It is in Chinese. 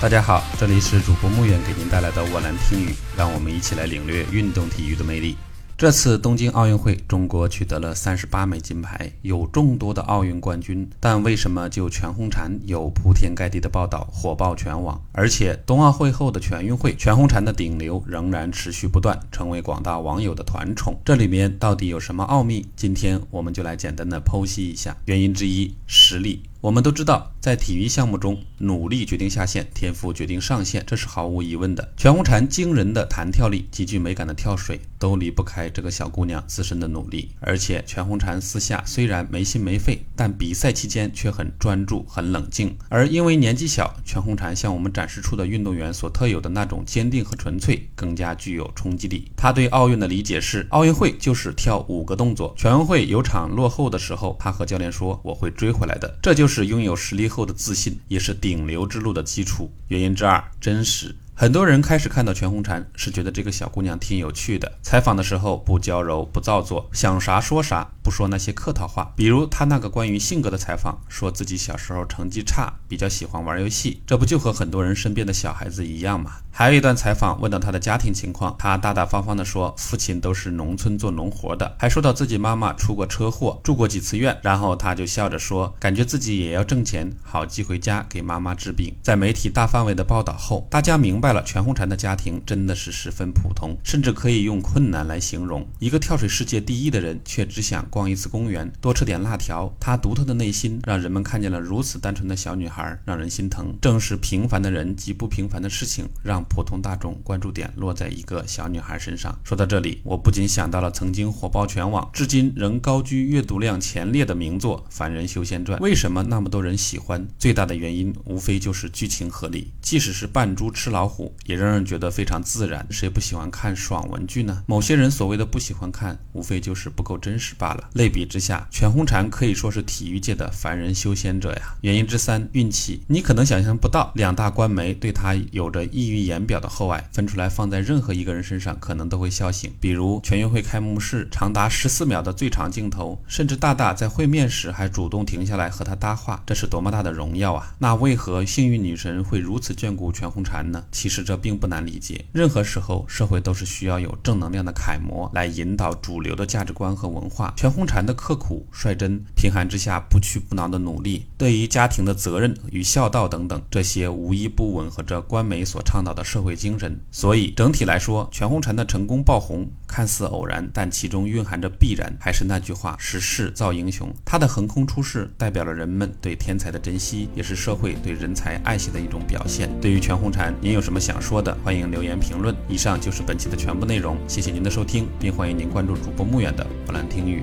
大家好，这里是主播木远给您带来的沃兰听语，让我们一起来领略运动体育的魅力。这次东京奥运会，中国取得了三十八枚金牌，有众多的奥运冠军。但为什么就全红婵有铺天盖地的报道，火爆全网？而且冬奥会后的全运会，全红婵的顶流仍然持续不断，成为广大网友的团宠。这里面到底有什么奥秘？今天我们就来简单的剖析一下。原因之一，实力。我们都知道，在体育项目中，努力决定下限，天赋决定上限，这是毫无疑问的。全红婵惊人的弹跳力、极具美感的跳水，都离不开这个小姑娘自身的努力。而且，全红婵私下虽然没心没肺，但比赛期间却很专注、很冷静。而因为年纪小，全红婵向我们展示出的运动员所特有的那种坚定和纯粹，更加具有冲击力。她对奥运的理解是：奥运会就是跳五个动作，全运会有场落后的时候，她和教练说：“我会追回来的。”这就。是拥有实力后的自信，也是顶流之路的基础。原因之二，真实。很多人开始看到全红婵，是觉得这个小姑娘挺有趣的。采访的时候不娇柔不造作，想啥说啥，不说那些客套话。比如她那个关于性格的采访，说自己小时候成绩差，比较喜欢玩游戏，这不就和很多人身边的小孩子一样吗？还有一段采访，问到她的家庭情况，她大大方方地说，父亲都是农村做农活的，还说到自己妈妈出过车祸，住过几次院。然后她就笑着说，感觉自己也要挣钱，好寄回家给妈妈治病。在媒体大范围的报道后，大家明白。了，全红婵的家庭真的是十分普通，甚至可以用困难来形容。一个跳水世界第一的人，却只想逛一次公园，多吃点辣条。她独特的内心，让人们看见了如此单纯的小女孩，让人心疼。正是平凡的人及不平凡的事情，让普通大众关注点落在一个小女孩身上。说到这里，我不仅想到了曾经火爆全网，至今仍高居阅读量前列的名作《凡人修仙传》。为什么那么多人喜欢？最大的原因无非就是剧情合理，即使是扮猪吃老虎。也让人觉得非常自然，谁不喜欢看爽文剧呢？某些人所谓的不喜欢看，无非就是不够真实罢了。类比之下，全红婵可以说是体育界的凡人修仙者呀。原因之三，运气。你可能想象不到，两大官媒对他有着溢于言表的厚爱，分出来放在任何一个人身上，可能都会笑醒。比如全运会开幕式长达十四秒的最长镜头，甚至大大在会面时还主动停下来和他搭话，这是多么大的荣耀啊！那为何幸运女神会如此眷顾全红婵呢？其其实这并不难理解。任何时候，社会都是需要有正能量的楷模来引导主流的价值观和文化。全红婵的刻苦、率真、贫寒之下不屈不挠的努力，对于家庭的责任与孝道等等，这些无一不吻合着官媒所倡导的社会精神。所以，整体来说，全红婵的成功爆红看似偶然，但其中蕴含着必然。还是那句话，时势造英雄。他的横空出世，代表了人们对天才的珍惜，也是社会对人才爱惜的一种表现。对于全红婵，您有什么？想说的，欢迎留言评论。以上就是本期的全部内容，谢谢您的收听，并欢迎您关注主播穆远的不兰听语。